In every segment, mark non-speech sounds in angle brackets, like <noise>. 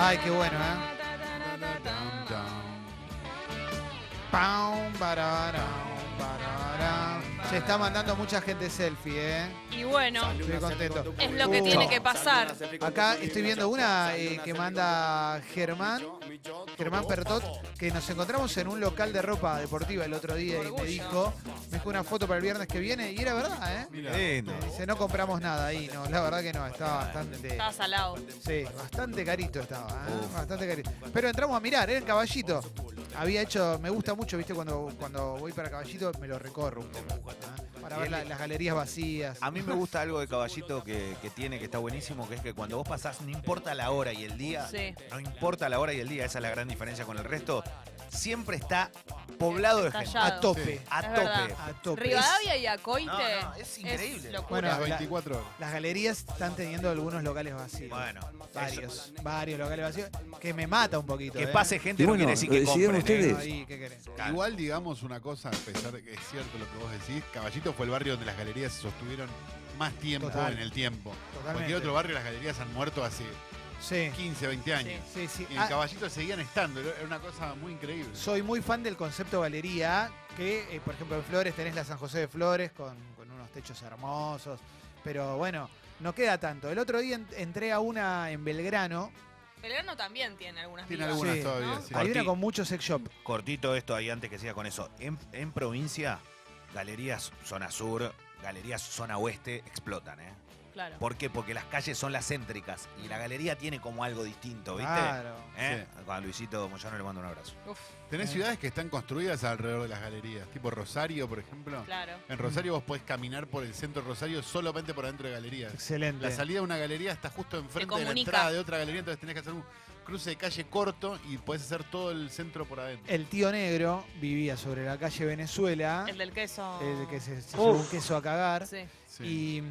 Ay, qué bueno, ¿eh? Se está mandando mucha gente selfie, ¿eh? Y bueno, Estoy contento. es lo que Uh, tiene que pasar. Acá estoy viendo una eh, que manda Germán, Germán Pertot, que nos encontramos en un local de ropa deportiva el otro día y me dijo, me dijo una foto para el viernes que viene y era verdad, ¿eh? Lindo. Dice, no compramos nada ahí, no, la verdad que no, estaba bastante... Estaba salado. Sí, bastante carito estaba, ¿eh? bastante carito. Pero entramos a mirar, era en Caballito. Había hecho, me gusta mucho, viste, cuando, cuando voy para Caballito me lo recorro un poco. ¿eh? Para ver la- las galerías vacías. A mí me gusta algo de Caballito que, que tiene, que está buenísimo, que es que cuando vos pasás, no importa la hora y el día, Sí. no importa la hora y el día, esa es la gran diferencia con el resto, siempre está poblado de gente. Estallado. A tope. A Es tope. verdad. A tope. Rivadavia y Acoite No, no, es increíble. locura. Bueno, Las la- 24 horas. Las galerías están teniendo algunos locales vacíos. Bueno, varios, varios locales vacíos. Que me mata un poquito. que ¿eh? pase gente Y no bueno, quiere decir que compren. ¿eh? ustedes. Ahí, ¿qué querés? Claro. Igual digamos una cosa, a pesar de que es cierto lo que vos decís, Caballito fue el barrio donde las galerías se sostuvieron más tiempo Total. en el tiempo. Totalmente. Cualquier otro barrio las galerías han muerto hace Sí, 15, 20 años. sí, sí. Y en Ah, Caballito seguían estando, era una cosa muy increíble. soy muy fan del concepto galería, que eh, por ejemplo en Flores tenés la San José de Flores con, con unos techos hermosos, pero bueno, no queda tanto. El otro día en- entré a una en Belgrano, Belgrano también tiene algunas Tiene vivas. algunas Sí. todavía, ¿No? sí. hay una con mucho sex shop. Cortito esto ahí antes que siga con eso. En, en provincia, galerías zona sur, galerías zona oeste explotan, ¿eh? Claro. ¿Por qué? Porque las calles son las céntricas y la galería tiene como algo distinto, ¿viste? Claro. ¿Eh? A Luisito Moyano le mando un abrazo. Uf, Tenés Eh. ciudades que están construidas alrededor de las galerías, tipo Rosario, por ejemplo. claro. En Rosario vos podés caminar por el centro de Rosario solamente por adentro de galerías. Excelente. La salida de una galería está justo enfrente de la entrada de otra galería, entonces tenés que hacer un cruce de calle corto y podés hacer todo el centro por adentro. El tío negro vivía sobre la calle Venezuela, El del queso. el que se, se llevó un queso a cagar, Sí. Sí. y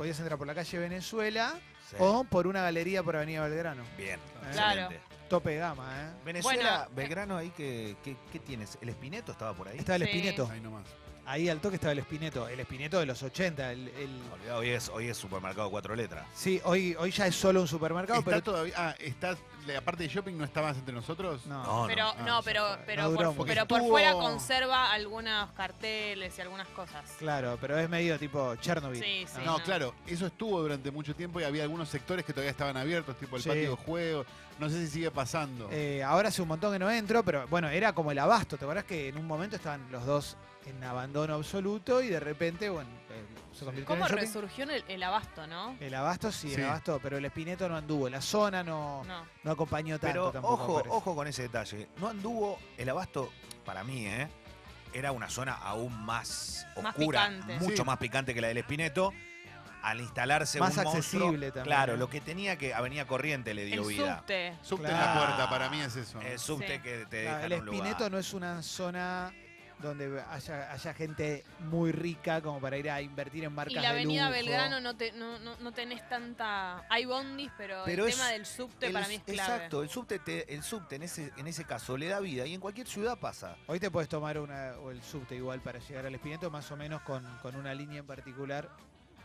podías entrar por la calle Venezuela Sí. o por una galería por Avenida Belgrano. Bien, Claro. excelente. Tope de gama, ¿eh? Venezuela, Bueno, Belgrano ahí, que, que- ¿qué tienes? ¿El Espineto estaba por ahí? Estaba el Sí. Espineto. Ahí nomás. Ahí al toque estaba el Espineto. El Espineto de los 80. El, el- Olvidado, hoy es, hoy es supermercado cuatro letras. Sí, hoy, hoy ya es solo un supermercado, ¿Está pero... todavía, ah, está, la parte de shopping no está más entre nosotros? No. No, Pero Ah, no, pero, pero, No por, mucho. pero por fuera conserva algunos carteles y algunas cosas. Claro, pero es medio tipo Chernobyl. Sí, sí. No, no. claro, eso estuvo durante mucho tiempo y había algunos sectores que todavía estaban abiertos, tipo el Sí. patio de juego. No sé si sigue pasando. Eh, ahora hace un montón que no entro, pero bueno, era como el abasto. ¿Te acuerdas que en un momento estaban los dos en abandono absoluto y de repente, bueno, eh, se convirtió ¿Cómo en shopping? resurgió el, el abasto, no? El abasto sí, Sí. el abasto, pero el Espineto no anduvo. La zona no, No. no acompañó tanto Pero tampoco. ojo, parece. ojo con ese detalle. No anduvo el abasto, para mí, ¿eh? Era una zona aún más Más oscura, picante. mucho Sí. más picante que la del Espineto. Al instalarse Más un monstruo, accesible también, Claro, ¿no? lo que tenía que Avenida Corriente le dio El vida. subte. Subte en Claro. la puerta, para mí es eso. El subte Sí. que te Claro, deja el en un lugar. Espineto no es una zona donde haya, haya gente muy rica como para ir a invertir en marcas Y la de avenida lujo. Belgrano no, te, no, no, no tenés tanta... Hay bondis, pero, Pero el es- tema del subte El- para mí es clave. Exacto, el subte, te- el subte en, ese, en ese caso le da vida y en cualquier ciudad pasa. Hoy te puedes tomar una, o el subte igual para llegar al Espineto, más o menos con, con una línea en particular.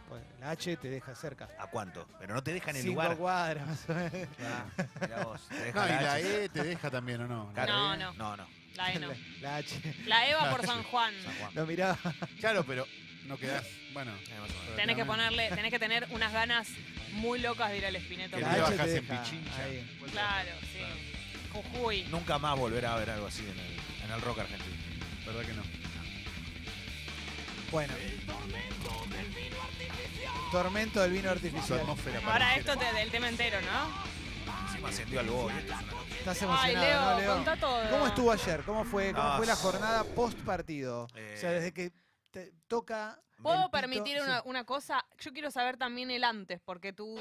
Pues, la H te deja cerca. ¿A cuánto? Pero no te deja en el Cinco lugar. cuadras más o menos. Ah, mirá vos, te deja No, y la H. E te deja también, ¿o no? Claro. No, no. No, no. La E no. La, <laughs> la H. La EVA por San Juan. San Juan. Lo miraba. Claro, pero no quedás. Bueno. Eh. Tenés que ponerle, tenés que tener unas ganas muy locas de ir al Espineto. Que La te bajás te en Pichincha. ahí. Claro, sí. Jujuy. Nunca más volverá a ver algo así en el, en el rock argentino. ¿Verdad que no? Bueno. Tormento del vino artificial. atmósfera Ahora pareciera. esto te, del tema entero, ¿no? Encima ascendió al Boy. esto es una locura. Estás Ay, emocionado, Leo, ¿no, Leo? contá todo. ¿Cómo estuvo ayer? ¿Cómo fue, cómo Ah, fue la jornada post partido? Eh. O sea, desde que te toca. el ¿Puedo pito- permitir sí. una, una cosa? Yo quiero saber también el antes, porque tu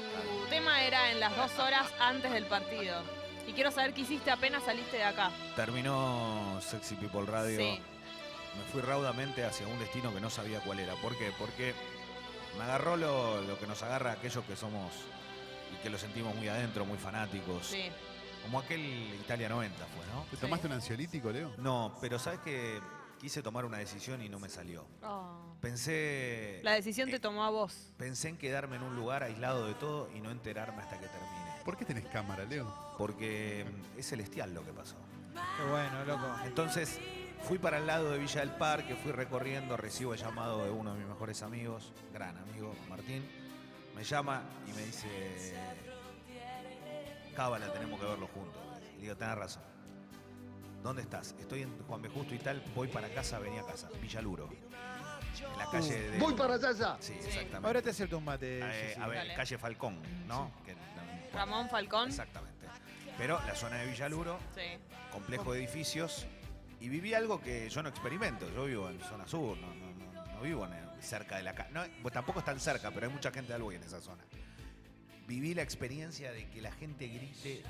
tema era en las dos horas antes del partido. Y quiero saber qué hiciste apenas saliste de acá. Terminó Sexy People Radio. Sí. Me fui raudamente hacia un destino que no sabía cuál era. ¿Por qué? Porque me agarró lo, lo que nos agarra a aquellos que somos y que lo sentimos muy adentro, muy fanáticos. Sí. Como aquel Italia 90 fue, ¿no? ¿Te tomaste un ansiolítico, Leo? No, pero sabes que quise tomar una decisión y no me salió. Oh. Pensé. La decisión te eh, tomó a vos. Pensé en quedarme en un lugar aislado de todo y no enterarme hasta que termine. ¿Por qué tenés cámara, Leo? porque es celestial lo que pasó. Qué bueno, loco. Entonces fui para el lado de Villa del Parque, fui recorriendo, recibo el llamado de uno de mis mejores amigos, gran amigo, Martín. Me llama y me dice, Cábala, tenemos que verlo juntos. Le digo, tenés razón. ¿Dónde estás? Estoy en Juan B. Justo y tal, voy para casa, venía a casa, Villaluro. En la calle de... Voy para allá. Sí, exactamente. Ahora te acepto un mate. Eh, a ver, Dale. calle Falcón, ¿no? Que- Ramón Falcón. Exactamente. Pero la zona de Villaluro, Sí. complejo de edificios y viví algo que yo no experimento. Yo vivo en zona sur, no, no- no- no vivo en- cerca de la casa. No, pues tampoco es tan cerca, pero hay mucha gente de Alboy en esa zona. Viví la experiencia de que la gente grite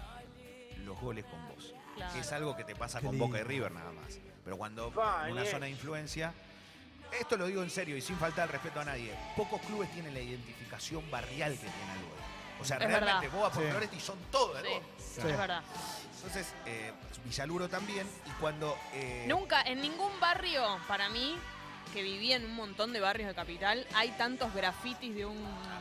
los goles con vos. Claro. Que es algo que te pasa Qué con lindo. Boca y River nada más. Pero cuando en una zona de influencia, esto lo digo en serio y sin faltar el respeto a nadie, pocos clubes tienen la identificación barrial que tiene Alboy. O sea, Es realmente verdad. vos vas por Sí. Floresta y son todos. Sí. es verdad. Entonces, eh, Villaluro también, y cuando... eh, Nunca, en ningún barrio, para mí, que viví en un montón de barrios de capital, hay tantos grafitis de un,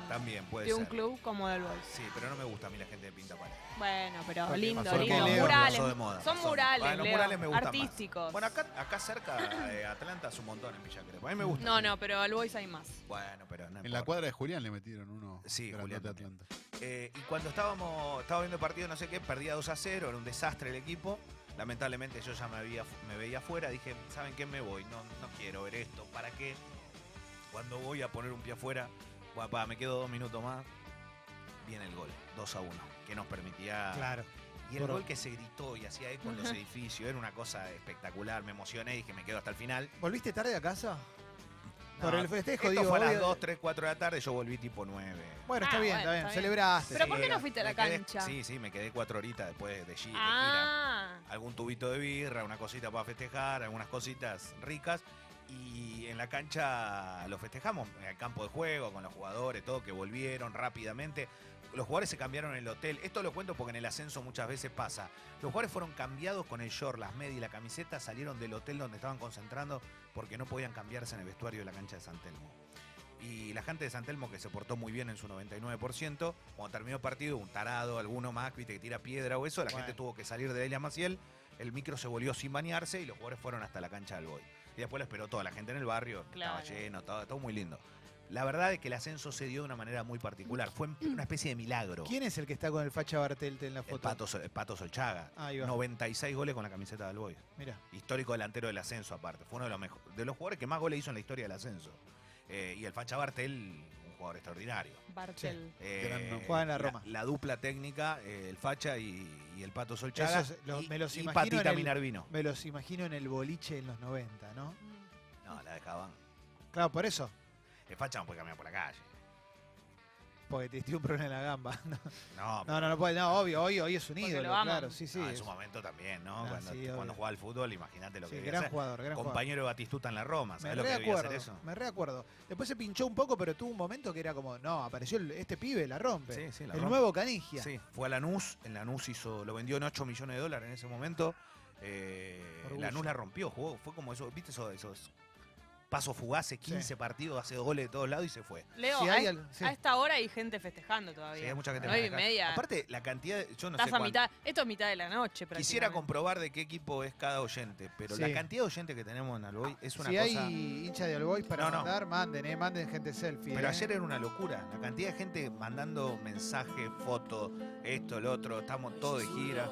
También puede de un ser. club como del Boys. Sí, pero no me gusta a mí la gente de pinta pared. Bueno, pero Porque lindo, pasó lindo. Leo Murales. pasó de moda, Son pasó. murales, Bueno, los Leo, murales me gustan más. artísticos. Bueno, acá, acá cerca de Atlanta es un montón en Villa Crespo. A mí me gusta. no, no, pero al Boys hay más. Bueno, pero no En la importa. cuadra de Julián le metieron uno. Sí, grandote Julián de también. Atlanta. Eh, y cuando estábamos, estaba viendo el partido, no sé qué, perdía 2 a 0, era un desastre el equipo. Lamentablemente yo ya me, había, me veía afuera, dije, ¿saben qué? Me voy, no, no quiero ver esto, ¿para qué? Cuando voy a poner un pie afuera, guapa, me quedo dos minutos más, viene el gol, 2 a 1, que nos permitía... Claro. Y el Por- gol que se gritó y hacía eco en los <laughs> edificios, era una cosa espectacular, me emocioné y dije, me quedo hasta el final. ¿Volviste tarde a casa? Por el festejo, esto digo. fue a las obvio- 2, 3, 4 de la tarde, yo volví tipo 9. Bueno, está Ah, bien, bueno, está bien. está bien. Celebraste. Pero sí. ¿por qué no fuiste a la Me quedé- cancha? sí, sí, me quedé cuatro horitas después de gira. de gira. Ah, Algún tubito de birra, una cosita para festejar, algunas cositas ricas. Y en la cancha lo festejamos, en el campo de juego, con los jugadores, todo, que volvieron rápidamente. Los jugadores se cambiaron en el hotel. Esto lo cuento porque en el ascenso muchas veces pasa. Los jugadores fueron cambiados con el short, las medias y la camiseta, salieron del hotel donde estaban concentrando porque no podían cambiarse en el vestuario de la cancha de San Telmo. Y la gente de San Telmo, que se portó muy bien en su 99%, cuando terminó el partido, un tarado, alguno más, viste, que tira piedra o eso, la Bueno. gente tuvo que salir de Delia Maciel, el micro se volvió sin bañarse y los jugadores fueron hasta la cancha del Boy. Y después lo esperó toda la gente en el barrio, Claro. estaba lleno, estaba todo muy lindo. La verdad es que el ascenso se dio de una manera muy particular, fue una especie de milagro. ¿Quién es el que está con el facha Bartelte en la El foto? Pato, Sol- el Pato Solchaga. Ahí va. 96 goles con la camiseta del Boy. Mira. Histórico delantero del ascenso, aparte. Fue uno de los, mejo- de los jugadores que más goles hizo en la historia del ascenso. Eh, y el Facha Bartel, jugador extraordinario. Bartel. Eh, nombre. Juega en la Roma. La, dupla técnica, eh, el Facha y, y el Pato Solchaga. Esos y, me los y imagino Patita en el- Minervino. Me los imagino en el boliche en los 90, ¿no? No, la dejaban. Claro, por eso. El Facha no puede caminar por la calle. Porque te dio un problema en la gamba. <laughs> No, No, no, no, no puede. No, obvio, hoy, hoy es un ídolo, claro. Sí, sí. no, en su momento también, ¿no? Cuando, sí, cuando jugaba al fútbol, imagínate lo sí, que gran hacer. jugador, gran jugador. Compañero de Batistuta en la Roma, Me ¿sabes lo que debía hacer reacuerdo, eso? me reacuerdo. Después se pinchó un poco, pero tuvo un momento que era como, no, apareció el- este pibe, la rompe. Sí, sí, la el rompe. nuevo Canigia. Sí, fue a Lanús, en Lanús hizo, lo vendió en 8 millones de dólares en ese momento. Eh. Lanús la rompió, jugó, fue como eso, ¿viste esos, esos pasos fugaces, 15 partidos, hace dos goles de todos lados y se fue. Leo, Si a, hay es- al- sí. a esta hora hay gente festejando todavía. Sí, hay mucha gente y festejando. media. Aparte, la cantidad, de- yo no Estás sé a cuánto- mitad. Esto es mitad de la noche, Quisiera comprobar de qué equipo es cada oyente, pero Sí. la cantidad de oyentes que tenemos en Alboy es una si cosa... hay hincha de All Boys para No, no. mandar, manden, eh, manden gente selfie. Pero eh. ayer era una locura, la cantidad de gente mandando mensajes, fotos, esto, lo otro, estamos todos de gira.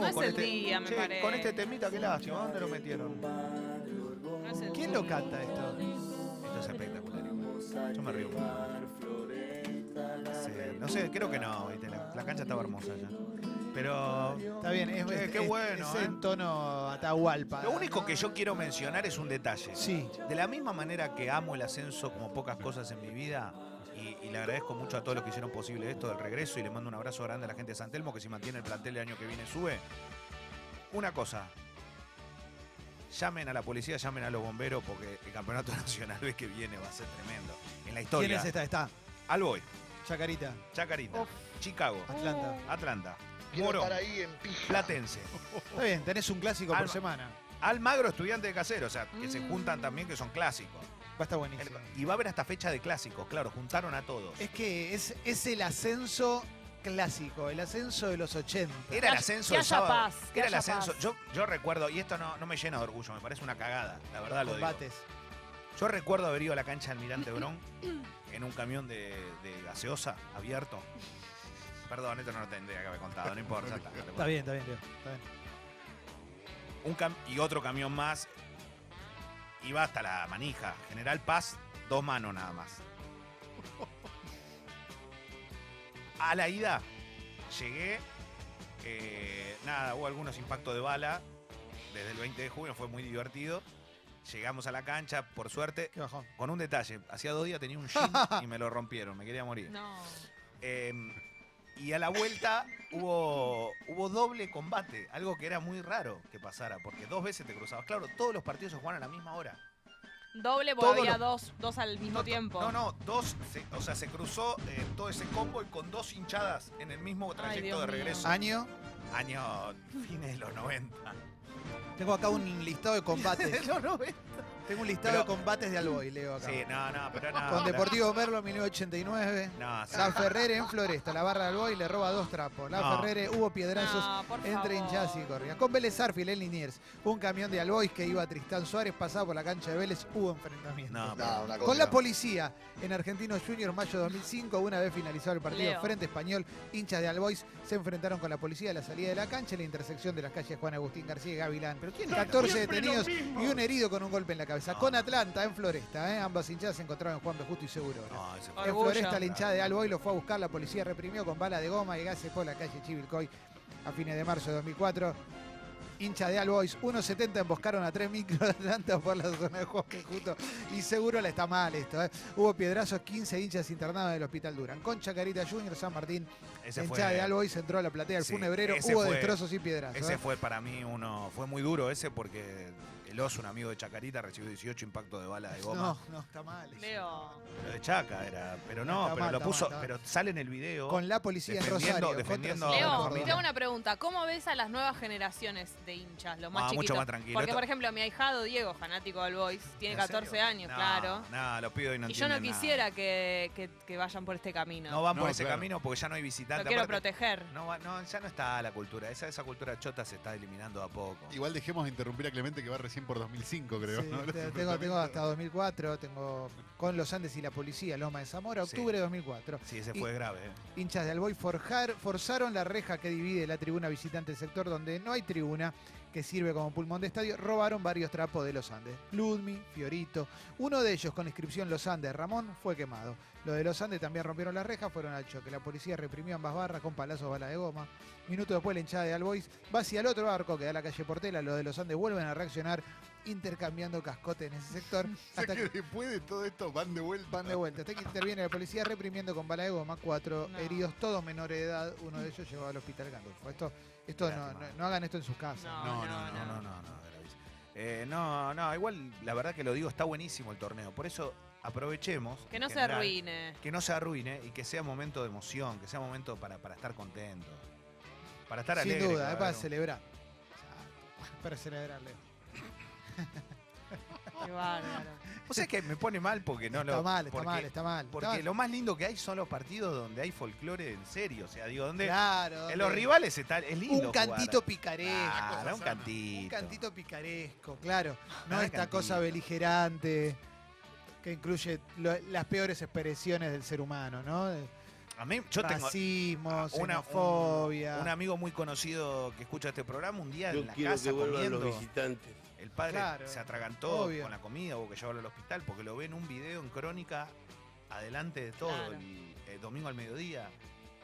No es con el este- día, me che, parece. Con este temita, qué lástima, ¿dónde lo metieron? No es el- ¿Quién lo canta esto? Esto es espectacular. Yo me río. Sí, no sé, creo que no, ¿viste? La, la cancha estaba hermosa ya. Pero Está bien, es, Che, es- qué es- bueno, es eh. en tono Atahualpa. lo único que yo quiero mencionar es un detalle. Sí, De la misma manera que amo el ascenso como pocas cosas en mi vida, y, y le agradezco mucho a todos los que hicieron posible esto del regreso, y le mando un abrazo grande a la gente de San Telmo, que si mantiene el plantel el año que viene sube. Una cosa, llamen a la policía, llamen a los bomberos, porque el campeonato <laughs> nacional ve que viene va a ser tremendo. En la ¿quién historia, es esta? Está, Alboy, Chacarita, Chacarita. Chicago, Atlanta. Atlanta, Quiero Morón, estar ahí en pija. Platense. Está bien, tenés un clásico por Alma. semana. Almagro, estudiante de casero, o sea, que se Mm. juntan también, que son clásicos. Va a estar buenísimo. El- y va a haber hasta fecha de clásicos, claro, juntaron a todos. Es que es, es el ascenso clásico, el ascenso de los 80. Era el ascenso que del haya sábado. paz, que Era el haya ascenso. paz. Yo, yo recuerdo, y esto no, no me llena de orgullo, me parece una cagada, la verdad lo digo. combates. Yo recuerdo haber ido a la cancha Almirante Brón en un camión de, de gaseosa abierto. Perdón, esto no lo tendría que haber contado, no importa. está, bien, está bien, Leo, está bien. un cam- y otro camión más iba hasta la manija. General Paz, dos manos nada más. A la ida llegué, eh, nada, hubo algunos impactos de bala desde el 20 de junio, fue muy divertido. Llegamos a la cancha, por suerte, Qué bajón. con un detalle. Hacía dos días tenía un jean <laughs> y me lo rompieron, me quería morir. No. Eh, y a la vuelta hubo, hubo doble combate, algo que era muy raro que pasara, porque dos veces te cruzabas. Claro, todos los partidos se juegan a la misma hora. Doble porque había dos, dos al mismo no, tiempo. No, no, dos, se- o sea, se cruzó eh, todo ese combo y con dos hinchadas en el mismo trayecto Dios de mío. regreso. Año. Año fines de los 90. Tengo acá un listado de combates. <laughs> los 90. Tengo un listado Pero- de combates de Alboy, Leo acá. Sí, no, no, pero no. Con no, Deportivo Merlo 1989. No, sí. La Ferrere en Floresta, la barra de Alboy le roba dos trapos. La No. Ferrere hubo piedrazos entre hinchas y corridas. Con Vélez Arfiel en Liniers, un camión de Albois que iba a Tristán Suárez, pasaba por la cancha de Vélez, hubo enfrentamiento. No, No, una cosa. Con la policía en Argentinos Junior, mayo de 2005, una vez finalizado el partido Leo. frente español, hinchas de Albois se enfrentaron con la policía a la salida de la cancha en la intersección de las calles Juan Agustín García y Gavilán. Pero ¿quién 14 detenidos y un herido con un golpe en la cabeza. No. Con Atlanta en Floresta, ¿eh? ambas hinchadas se encontraban en Juan B. Justo y Seguro. No, Ay, En. Floresta, la hinchada de Alboy lo fue a buscar, la policía reprimió con bala de goma y gases por la calle Chivilcoy a fines de marzo de 2004. Hincha de Albois, 1.70 emboscaron a tres micros de Atlanta por la zona de Juan. Justo y seguro le está mal esto. ¿eh? Hubo piedrazos, 15 hinchas internados en el hospital Durán. Con Chacarita Junior, San Martín, ese fue- hinchada de Albois entró a la platea del Sí, funebrero, hubo fue- destrozos y piedrazos. Ese ¿eh? fue para mí uno, fue muy duro ese porque el oso, un amigo de Chacarita, recibió 18 impactos de bala de goma. No, no, está mal. eso. Leo. Lo de Chaca era, pero no, Está pero mal, lo está puso, mal, está mal. pero sale en el video. Con la policía en Defendiendo- Rosario. defendiendo- Leo, te hago una pregunta. ¿Cómo ves a las nuevas generaciones de hinchas, los más Ah, mucho chiquitos? más tranquilo. Porque, Esto- por ejemplo, mi ahijado Diego, fanático del Boys, tiene ¿En 14 serio? años, No, claro. No, los pido y no y yo no entienden nada. quisiera que, que- que vayan por este camino. No van por No, ese claro. camino porque ya no hay Lo visitantes. quiero Aparte, proteger. no, va- no, ya no está la cultura. Esa, esa cultura chota se está eliminando a poco. Igual dejemos de interrumpir a Clemente que va recién por 2005, creo. Sí, ¿no? te- <laughs> tengo, tengo hasta 2004, tengo con los Andes y la policía, Loma de Zamora, octubre de 2004. Sí, ese Y- fue grave. ¿eh? Hinchas de Alboy forjar, forzaron la reja que divide la tribuna visitante del sector donde no hay tribuna, que sirve como pulmón de estadio, robaron varios trapos de los Andes. Ludmi, Fiorito, uno de ellos con inscripción Los Andes, Ramón, fue quemado. Los de los Andes también rompieron la reja, fueron al choque. La policía reprimió ambas barras con palazos balas de goma. Minuto después la hinchada de Albois va hacia el otro arco que da la calle Portela. Los de los Andes vuelven a reaccionar intercambiando cascote en ese sector. <laughs> Hasta que después de todo esto van de vuelta. Van de vuelta. Hasta que interviene la policía reprimiendo con bala de goma. Cuatro No. heridos, todos menores de edad. Uno de ellos llegó al hospital Gandolfo. Esto, esto no, no- no hagan esto en sus casas. No, No, no, no, no, no, no, gravísimo. Eh, no, no, igual la verdad que lo digo, está buenísimo el torneo. Por eso aprovechemos. Que no se arruine. Que no se arruine y que sea momento de emoción, que sea momento para, para estar contento. Para estar Sin alegre. duda, es para celebrar. Para celebrar, Leo. <laughs> Qué bárbaro. O sea que me pone mal porque no está lo. mal, está porque- mal, está mal. Porque Está mal. lo más lindo que hay son los partidos donde hay folclore en serio. O sea, digo, donde Claro. en los rivales está, es lindo. Un cantito jugar. picaresco. Claro, un cantito. Un cantito picaresco, claro. No esta cantito. cosa beligerante que incluye lo- las peores expresiones del ser humano, ¿no? A mí, yo tengo Racismo, una- un- xenofobia. un amigo muy conocido que escucha este programa un día Yo en la quiero casa que vuelvan comiendo. los visitantes. El padre Claro, se atragantó obvio. con la comida, hubo que llevarlo al hospital porque lo ve en un video en crónica adelante de todo, Claro. el, el domingo al mediodía,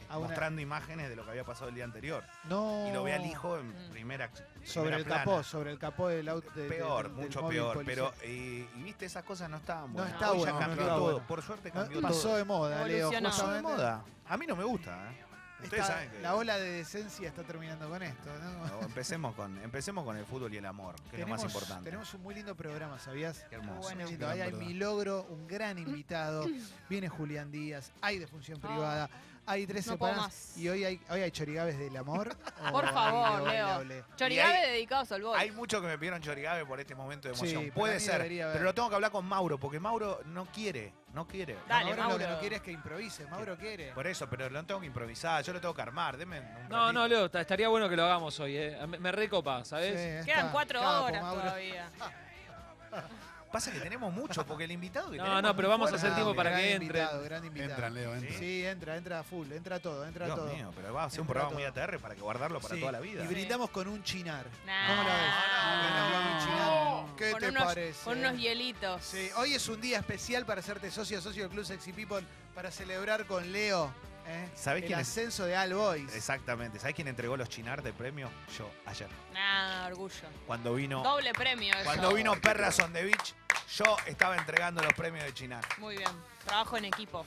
A una- mostrando imágenes de lo que había pasado el día anterior. No. Y lo ve al hijo en Mm. primera sobre primera el plana. capó, sobre el capó del auto. de- Peor, del- del mucho peor. policial. Pero, eh, y viste, esas cosas no estaban No buenas. está Hoy bueno, ya no cambió todo. bueno. Por suerte No, cambió pasó todo. de moda, Leo. Pasó de moda. A mí no me gusta, ¿eh? Ustedes Está- saben que- La ola de decencia está terminando con esto, ¿no? No, empecemos, con, empecemos con el fútbol y el amor, que es lo más importante. tenemos un muy lindo programa, ¿sabías? Qué hermoso. Bueno. Ahí hay mi logro, un gran invitado. Viene Julián Díaz, hay de función privada, hay tres No puedo semanas más. y hoy hay, hoy hay chorigabes del amor. <laughs> Por favor, Leo. Chorigabe Y hay- dedicados al boy. Hay muchos que me pidieron Chorigabe por este momento de Sí, emoción. para Puede mí ser, debería haber. pero lo tengo que hablar con Mauro, porque Mauro no quiere, no quiere. Dale, Mauro, lo que Mauro. no quiere es que improvise. Mauro quiere. Por eso, pero lo tengo que improvisar, yo lo tengo que armar, denme un No, ratito. no, Leo, ta- estaría bueno que lo hagamos hoy, ¿eh? Me, me recopa, ¿sabes? Sí, Quedan está. cuatro Capo, horas Mauro. todavía. <laughs> Pasa que tenemos mucho, porque el invitado que No, no, pero vamos a hacer tiempo para que entre. invitado, gran invitado. Entran, Leo, entran. Sí, entra, entra full, entra todo, entra Dios todo. mío, pero va a ser un Entra programa muy. ATR para que guardarlo para Sí, toda la vida. Y brindamos con un chinar. Nah. ¿Cómo la ves? No. Brindamos con un chinar. ¿Qué Con te unos, parece? con unos hielitos. Sí, hoy es un día especial para hacerte socio, socio del Club Sexy People, para celebrar con Leo ¿eh? ¿Sabés el quién es? ascenso de All Boys. Exactamente. ¿Sabes quién entregó los chinar de premio? Yo, ayer. Nah, orgullo. Cuando vino, Doble premio eso. cuando vino Perras on the Beach, yo estaba entregando los premios de chinar. Muy bien. Trabajo en equipo.